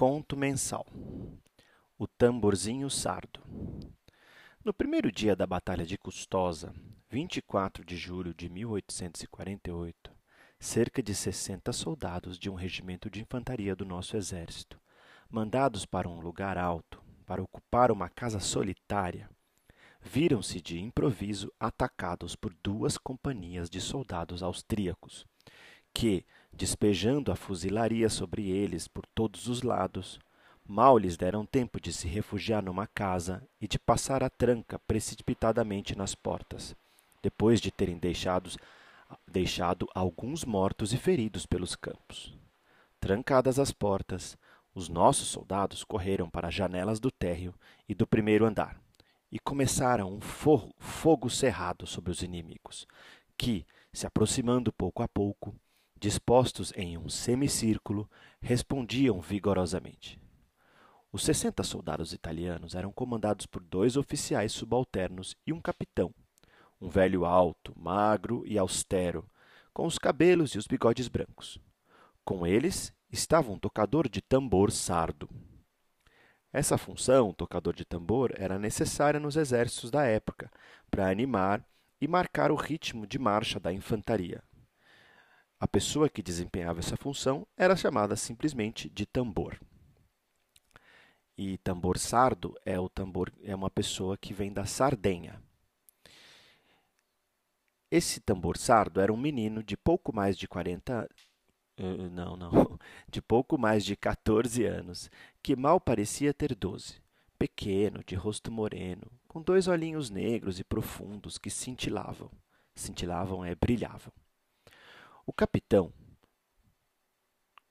Conto mensal. O tamborzinho sardo. No primeiro dia da Batalha de Custosa, 24 de julho de 1848, cerca de 60 soldados de um regimento de infantaria do nosso exército, mandados para um lugar alto, para ocupar uma casa solitária, viram-se de improviso atacados por duas companhias de soldados austríacos, que, despejando a fuzilaria sobre eles por todos os lados, mal lhes deram tempo de se refugiar numa casa e de passar a tranca precipitadamente nas portas, depois de terem deixados, deixado alguns mortos e feridos pelos campos. Trancadas as portas, os nossos soldados correram para as janelas do térreo e do primeiro andar e começaram um fogo cerrado sobre os inimigos, que, se aproximando pouco a pouco, dispostos em um semicírculo, respondiam vigorosamente. Os sessenta soldados italianos eram comandados por dois oficiais subalternos e um capitão, um velho alto, magro e austero, com os cabelos e os bigodes brancos. Com eles estava um tocador de tambor sardo. Essa função, tocador de tambor, era necessária nos exércitos da época para animar e marcar o ritmo de marcha da infantaria. A pessoa que desempenhava essa função era chamada simplesmente de tambor. E tambor sardo é o tambor é uma pessoa que vem da Sardenha. Esse tambor sardo era um menino de pouco mais de 40 uh, não, não, de pouco mais de 14 anos, que mal parecia ter 12. Pequeno, de rosto moreno, com dois olhinhos negros e profundos que cintilavam. Cintilavam é brilhavam. O capitão,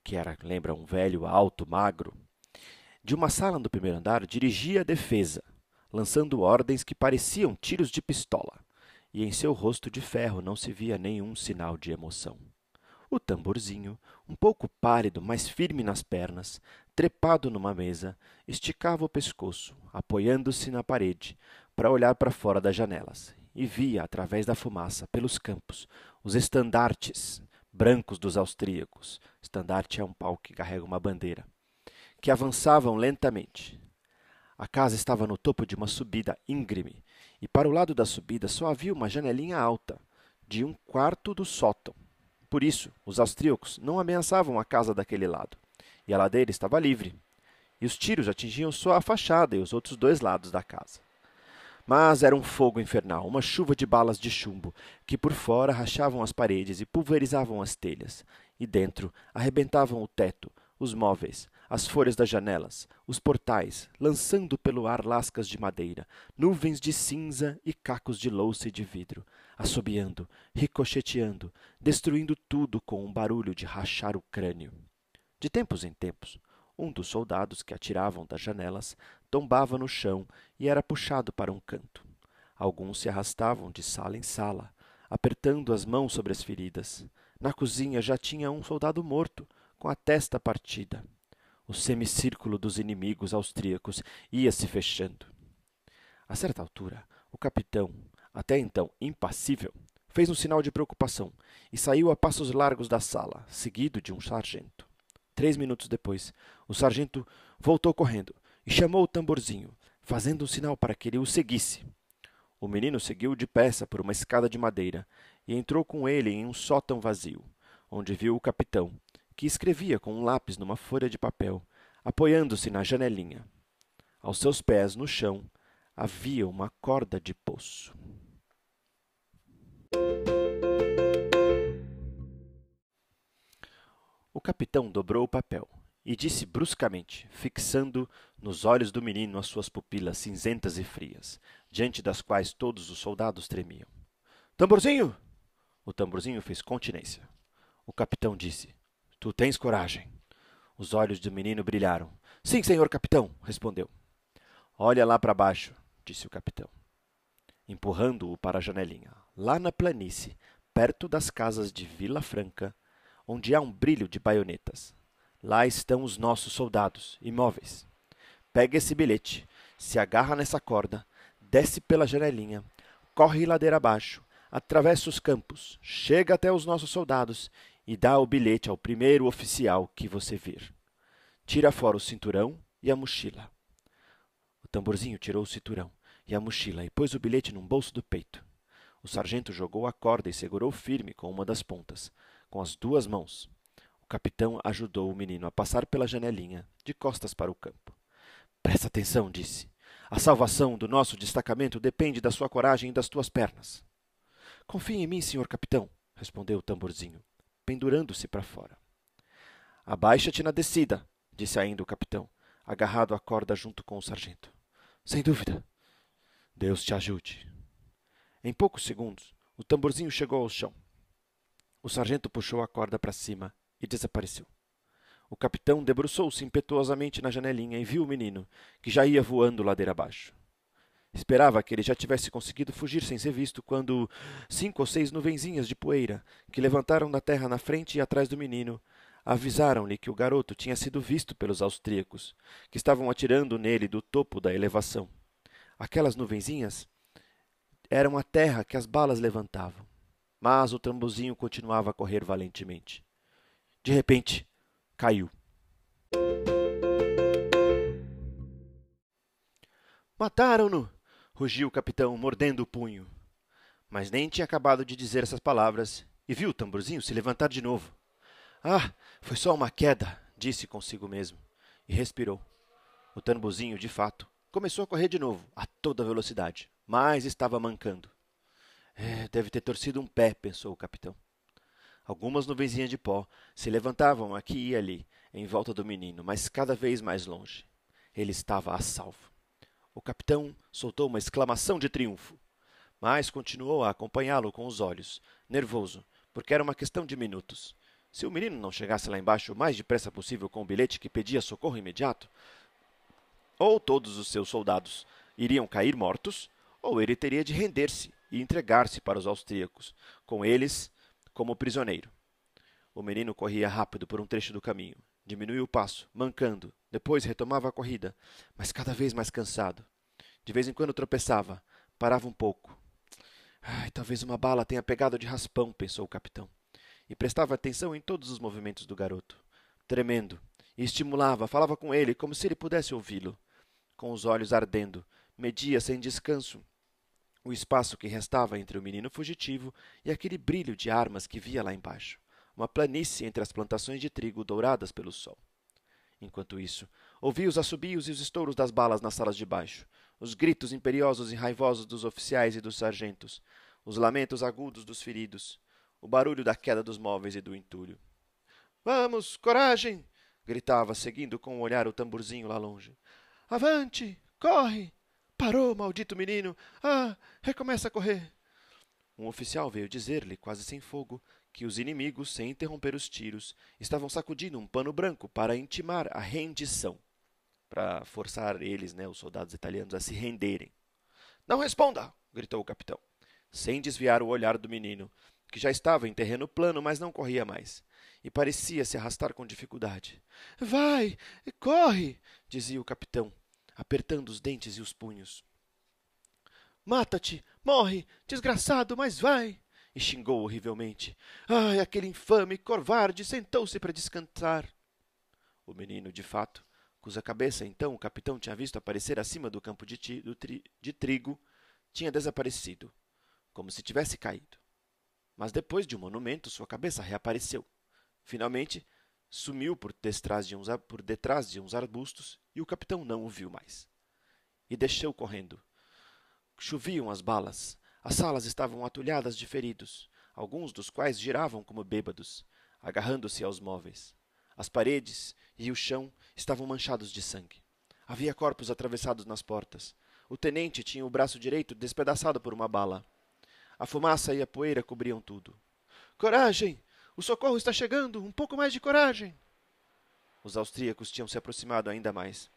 que era, lembra, um velho alto, magro, de uma sala do primeiro andar dirigia a defesa, lançando ordens que pareciam tiros de pistola, e em seu rosto de ferro não se via nenhum sinal de emoção. O tamborzinho, um pouco pálido, mas firme nas pernas, trepado numa mesa, esticava o pescoço, apoiando-se na parede, para olhar para fora das janelas, e via, através da fumaça, pelos campos, os estandartes brancos dos austríacos. Estandarte é um pau que carrega uma bandeira. Que avançavam lentamente. A casa estava no topo de uma subida íngreme, e para o lado da subida só havia uma janelinha alta, de um quarto do sótão. Por isso, os austríacos não ameaçavam a casa daquele lado, e a ladeira estava livre, e os tiros atingiam só a fachada e os outros dois lados da casa. Mas era um fogo infernal, uma chuva de balas de chumbo, que por fora rachavam as paredes e pulverizavam as telhas, e dentro arrebentavam o teto, os móveis, as folhas das janelas, os portais, lançando pelo ar lascas de madeira, nuvens de cinza e cacos de louça e de vidro, assobiando, ricocheteando, destruindo tudo com um barulho de rachar o crânio. De tempos em tempos, um dos soldados que atiravam das janelas tombava no chão e era puxado para um canto. Alguns se arrastavam de sala em sala, apertando as mãos sobre as feridas. Na cozinha já tinha um soldado morto, com a testa partida. O semicírculo dos inimigos austríacos ia se fechando. A certa altura, o capitão, até então impassível, fez um sinal de preocupação e saiu a passos largos da sala, seguido de um sargento. Três minutos depois, o sargento voltou correndo e chamou o tamborzinho, fazendo um sinal para que ele o seguisse. O menino seguiu depressa por uma escada de madeira e entrou com ele em um sótão vazio, onde viu o capitão, que escrevia com um lápis numa folha de papel, apoiando-se na janelinha. Aos seus pés, no chão, havia uma corda de poço. O capitão dobrou o papel e disse bruscamente, fixando nos olhos do menino as suas pupilas cinzentas e frias, diante das quais todos os soldados tremiam. Tamborzinho! O tamborzinho fez continência. O capitão disse: Tu tens coragem. Os olhos do menino brilharam. Sim, senhor capitão, respondeu. Olha lá para baixo, disse o capitão, empurrando-o para a janelinha. Lá na planície, perto das casas de Vila Franca, onde há um brilho de baionetas. Lá estão os nossos soldados, imóveis. Pega esse bilhete, se agarra nessa corda, desce pela janelinha, corre ladeira abaixo, atravessa os campos, chega até os nossos soldados e dá o bilhete ao primeiro oficial que você vir. Tira fora o cinturão e a mochila. O tamborzinho tirou o cinturão e a mochila e pôs o bilhete num bolso do peito. O sargento jogou a corda e segurou firme com uma das pontas, com as duas mãos. O capitão ajudou o menino a passar pela janelinha, de costas para o campo. Presta atenção, disse. A salvação do nosso destacamento depende da sua coragem e das tuas pernas. Confie em mim, senhor capitão, respondeu o tamborzinho, pendurando-se para fora. Abaixa-te na descida, disse ainda o capitão, agarrado à corda junto com o sargento. Sem dúvida. Deus te ajude. Em poucos segundos, o tamborzinho chegou ao chão. O sargento puxou a corda para cima e desapareceu. O capitão debruçou-se impetuosamente na janelinha e viu o menino, que já ia voando ladeira abaixo. Esperava que ele já tivesse conseguido fugir sem ser visto quando cinco ou seis nuvenzinhas de poeira, que levantaram da terra na frente e atrás do menino, avisaram-lhe que o garoto tinha sido visto pelos austríacos, que estavam atirando nele do topo da elevação. Aquelas nuvenzinhas eram a terra que as balas levantavam. Mas o tambozinho continuava a correr valentemente. De repente, caiu. Mataram-no! rugiu o capitão, mordendo o punho. Mas nem tinha acabado de dizer essas palavras e viu o tamborzinho se levantar de novo. Ah, foi só uma queda, disse consigo mesmo, e respirou. O tamborzinho, de fato, começou a correr de novo, a toda velocidade, mas estava mancando. É, deve ter torcido um pé, pensou o capitão. Algumas nuvenzinhas de pó se levantavam aqui e ali, em volta do menino, mas cada vez mais longe. Ele estava a salvo. O capitão soltou uma exclamação de triunfo, mas continuou a acompanhá-lo com os olhos, nervoso, porque era uma questão de minutos. Se o menino não chegasse lá embaixo o mais depressa possível com o bilhete que pedia socorro imediato, ou todos os seus soldados iriam cair mortos, ou ele teria de render-se e entregar-se para os austríacos, com eles como prisioneiro. O menino corria rápido por um trecho do caminho, diminuía o passo, mancando, depois retomava a corrida, mas cada vez mais cansado. De vez em quando tropeçava, parava um pouco. Ai, talvez uma bala tenha pegado de raspão, pensou o capitão e prestava atenção em todos os movimentos do garoto. Tremendo, e estimulava, falava com ele como se ele pudesse ouvi-lo. Com os olhos ardendo, media sem descanso o espaço que restava entre o menino fugitivo e aquele brilho de armas que via lá embaixo, uma planície entre as plantações de trigo douradas pelo sol. Enquanto isso, ouvia os assobios e os estouros das balas nas salas de baixo, os gritos imperiosos e raivosos dos oficiais e dos sargentos, os lamentos agudos dos feridos, o barulho da queda dos móveis e do entulho. Vamos, coragem! gritava, seguindo com o olhar o tamborzinho lá longe. Avante! Corre! Parou, maldito menino! Ah, recomeça a correr! Um oficial veio dizer-lhe, quase sem fogo, que os inimigos, sem interromper os tiros, estavam sacudindo um pano branco para intimar a rendição, para forçar eles, né, os soldados italianos, a se renderem. Não responda! gritou o capitão, sem desviar o olhar do menino, que já estava em terreno plano, mas não corria mais, e parecia se arrastar com dificuldade. Vai, corre! dizia o capitão, apertando os dentes e os punhos. Mata-te, morre, desgraçado, mas vai! E xingou horrivelmente. Ai, aquele infame covarde sentou-se para descansar. O menino, de fato, cuja cabeça então o capitão tinha visto aparecer acima do campo de, ti, do tri, de trigo, tinha desaparecido, como se tivesse caído. Mas depois de um monumento, sua cabeça reapareceu. Finalmente, sumiu por detrás, de uns, por detrás de uns arbustos e o capitão não o viu mais. E desceu correndo. Choviam as balas. As salas estavam atulhadas de feridos, alguns dos quais giravam como bêbados, agarrando-se aos móveis. As paredes e o chão estavam manchados de sangue. Havia corpos atravessados nas portas. O tenente tinha o braço direito despedaçado por uma bala. A fumaça e a poeira cobriam tudo. Coragem! O socorro está chegando! Um pouco mais de coragem! Os austríacos tinham se aproximado ainda mais.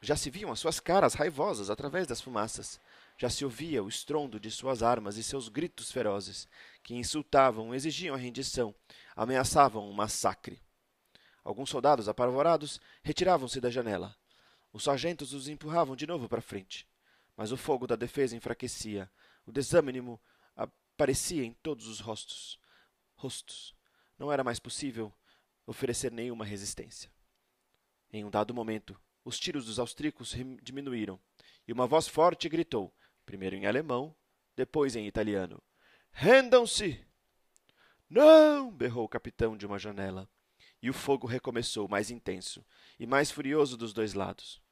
Já se viam as suas caras raivosas através das fumaças. Já se ouvia o estrondo de suas armas e seus gritos ferozes, que insultavam, exigiam a rendição, ameaçavam um massacre. Alguns soldados apavorados retiravam-se da janela. Os sargentos os empurravam de novo para frente. Mas o fogo da defesa enfraquecia, o desânimo aparecia em todos os rostos. Rostos. Não era mais possível oferecer nenhuma resistência. Em um dado momento, os tiros dos austríacos diminuíram, e uma voz forte gritou, primeiro em alemão, depois em italiano: Rendam-se! Não! berrou o capitão de uma janela. E o fogo recomeçou, mais intenso e mais furioso dos dois lados.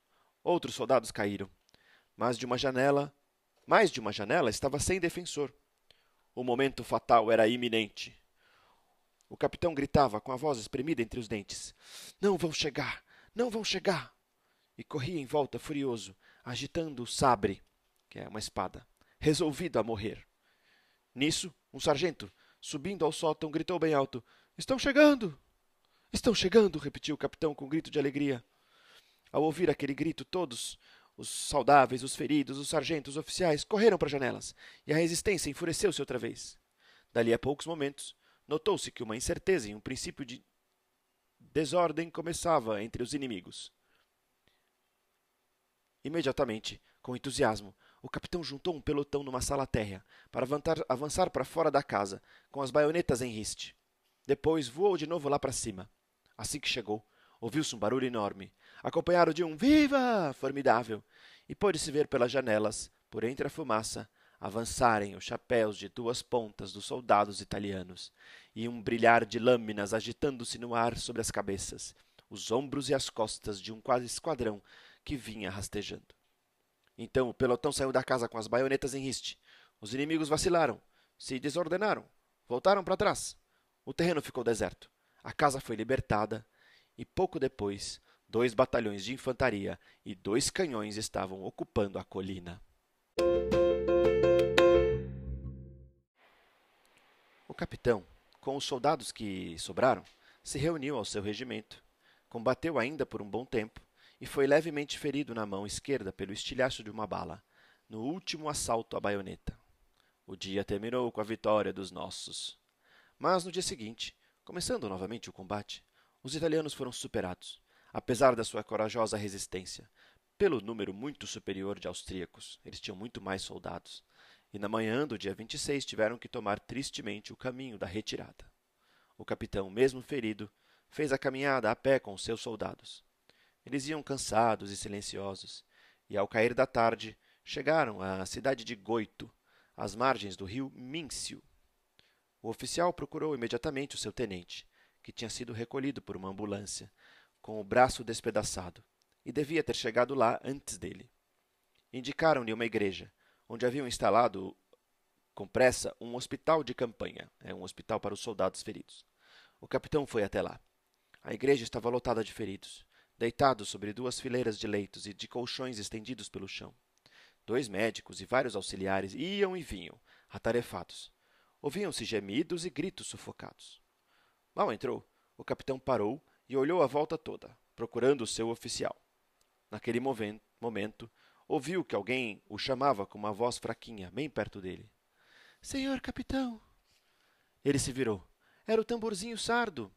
Outros soldados caíram, mas de uma janela, mais de uma janela estava sem defensor. O momento fatal era iminente. O capitão gritava com a voz espremida entre os dentes: Não vão chegar! Não vão chegar! E corria em volta furioso, agitando o sabre, que é uma espada, resolvido a morrer. Nisso, um sargento, subindo ao sótão, gritou bem alto: Estão chegando! Estão chegando! repetiu o capitão com um grito de alegria. Ao ouvir aquele grito, todos, os saudáveis, os feridos, os sargentos, os oficiais, correram para as janelas, e a resistência enfureceu-se outra vez. Dali a poucos momentos, notou-se que uma incerteza e um princípio de desordem começava entre os inimigos. Imediatamente, com entusiasmo, o capitão juntou um pelotão numa sala térrea para avançar para fora da casa, com as baionetas em riste. Depois voou de novo lá para cima. Assim que chegou, ouviu-se um barulho enorme, acompanhado de um Viva! formidável, e pôde-se ver pelas janelas, por entre a fumaça, avançarem os chapéus de duas pontas dos soldados italianos, e um brilhar de lâminas agitando-se no ar sobre as cabeças, os ombros e as costas de um quase esquadrão que vinha rastejando. Então o pelotão saiu da casa com as baionetas em riste. Os inimigos vacilaram, se desordenaram, voltaram para trás. O terreno ficou deserto. A casa foi libertada e pouco depois, dois batalhões de infantaria e dois canhões estavam ocupando a colina. O capitão, com os soldados que sobraram, se reuniu ao seu regimento, combateu ainda por um bom tempo e foi levemente ferido na mão esquerda pelo estilhaço de uma bala, no último assalto à baioneta. O dia terminou com a vitória dos nossos. Mas no dia seguinte, começando novamente o combate, os italianos foram superados, apesar da sua corajosa resistência, pelo número muito superior de austríacos. Eles tinham muito mais soldados e na manhã do dia 26 tiveram que tomar tristemente o caminho da retirada. O capitão, mesmo ferido, fez a caminhada a pé com os seus soldados. Eles iam cansados e silenciosos, e ao cair da tarde chegaram à cidade de Goito, às margens do rio Mincio. O oficial procurou imediatamente o seu tenente, que tinha sido recolhido por uma ambulância, com o braço despedaçado, e devia ter chegado lá antes dele. Indicaram-lhe uma igreja, onde haviam instalado com pressa um hospital de campanha, é um hospital para os soldados feridos. O capitão foi até lá. A igreja estava lotada de feridos, deitados sobre duas fileiras de leitos e de colchões estendidos pelo chão. Dois médicos e vários auxiliares iam e vinham, atarefados. Ouviam-se gemidos e gritos sufocados. Mal entrou, o capitão parou e olhou a volta toda, procurando o seu oficial. Naquele momento, ouviu que alguém o chamava com uma voz fraquinha, bem perto dele. Senhor capitão! Ele se virou. Era o tamborzinho sardo.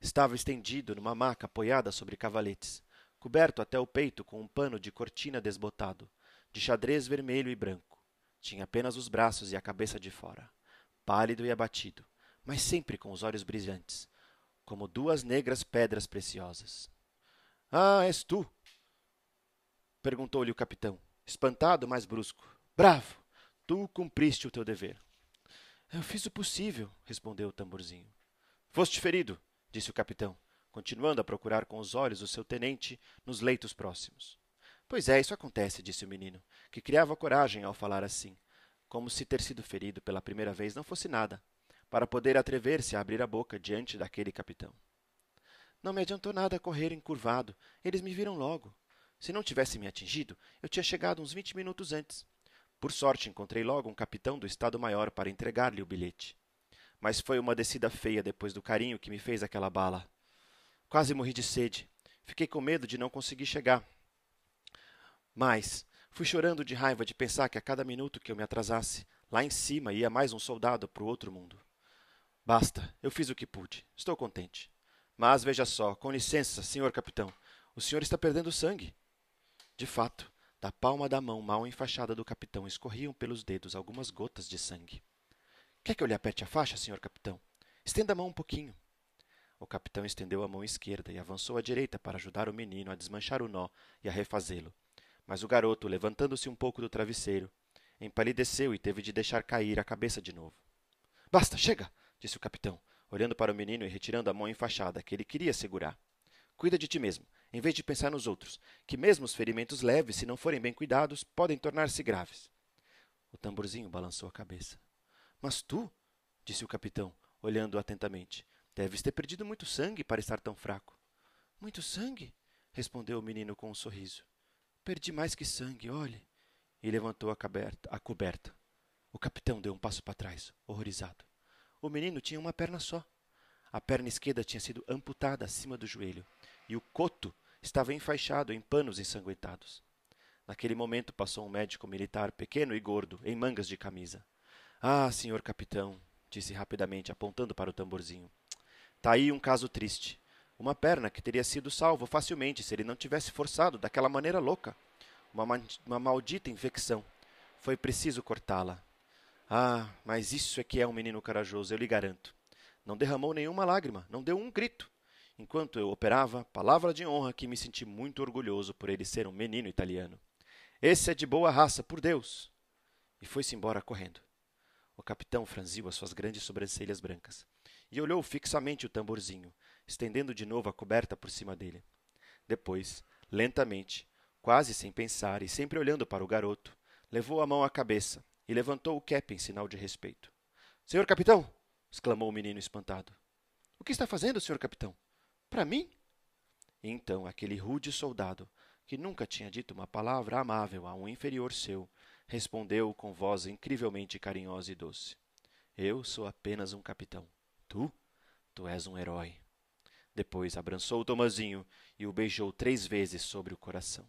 Estava estendido numa maca apoiada sobre cavaletes, coberto até o peito com um pano de cortina desbotado, de xadrez vermelho e branco. Tinha apenas os braços e a cabeça de fora, pálido e abatido, mas sempre com os olhos brilhantes, como duas negras pedras preciosas. Ah, és tu! Perguntou-lhe o capitão, espantado, mas brusco. Bravo! Tu cumpriste o teu dever. Eu fiz o possível, respondeu o tamborzinho. Foste ferido, disse o capitão, continuando a procurar com os olhos o seu tenente nos leitos próximos. Pois é, isso acontece, disse o menino, que criava coragem ao falar assim, como se ter sido ferido pela primeira vez não fosse nada, para poder atrever-se a abrir a boca diante daquele capitão. Não me adiantou nada correr encurvado, eles me viram logo. Se não tivesse me atingido, eu tinha chegado uns vinte minutos antes. Por sorte, encontrei logo um capitão do Estado-Maior para entregar-lhe o bilhete. Mas foi uma descida feia depois do carinho que me fez aquela bala. Quase morri de sede. Fiquei com medo de não conseguir chegar. Mas fui chorando de raiva de pensar que a cada minuto que eu me atrasasse, lá em cima ia mais um soldado para o outro mundo. Basta, eu fiz o que pude. Estou contente. Mas veja só, com licença, senhor capitão, o senhor está perdendo sangue. De fato, da palma da mão mal enfaixada do capitão escorriam pelos dedos algumas gotas de sangue. Quer que eu lhe aperte a faixa, senhor capitão? Estenda a mão um pouquinho. O capitão estendeu a mão esquerda e avançou à direita para ajudar o menino a desmanchar o nó e a refazê-lo. Mas o garoto, levantando-se um pouco do travesseiro, empalideceu e teve de deixar cair a cabeça de novo. Basta, chega! disse o capitão, olhando para o menino e retirando a mão enfaixada que ele queria segurar. Cuida de ti mesmo, em vez de pensar nos outros, que mesmo os ferimentos leves, se não forem bem cuidados, podem tornar-se graves. O tamborzinho balançou a cabeça. Mas tu, disse o capitão, olhando atentamente, deves ter perdido muito sangue para estar tão fraco. Muito sangue? respondeu o menino com um sorriso. Perdi mais que sangue, olhe. E levantou a, caberta, a coberta. O capitão deu um passo para trás, horrorizado. O menino tinha uma perna só. A perna esquerda tinha sido amputada acima do joelho, e o coto estava enfaixado em panos ensanguentados. Naquele momento passou um médico militar pequeno e gordo, em mangas de camisa. Ah, senhor capitão, disse rapidamente, apontando para o tamborzinho. Tá aí um caso triste. Uma perna que teria sido salvo facilmente se ele não tivesse forçado daquela maneira louca. Uma, uma maldita infecção. Foi preciso cortá-la. Ah, mas isso é que é um menino corajoso, eu lhe garanto. Não derramou nenhuma lágrima, não deu um grito. Enquanto eu operava, palavra de honra que me senti muito orgulhoso por ele ser um menino italiano. Esse é de boa raça, por Deus! E foi-se embora correndo. O capitão franziu as suas grandes sobrancelhas brancas e olhou fixamente o tamborzinho, estendendo de novo a coberta por cima dele. Depois, lentamente, quase sem pensar e sempre olhando para o garoto, levou a mão à cabeça e levantou o cap em sinal de respeito. Senhor capitão! exclamou o menino espantado. O que está fazendo, senhor capitão? Para mim? Então aquele rude soldado, que nunca tinha dito uma palavra amável a um inferior seu, respondeu com voz incrivelmente carinhosa e doce: Eu sou apenas um capitão. Tu? Tu és um herói. Depois abraçou Tomazinho e o beijou três vezes sobre o coração.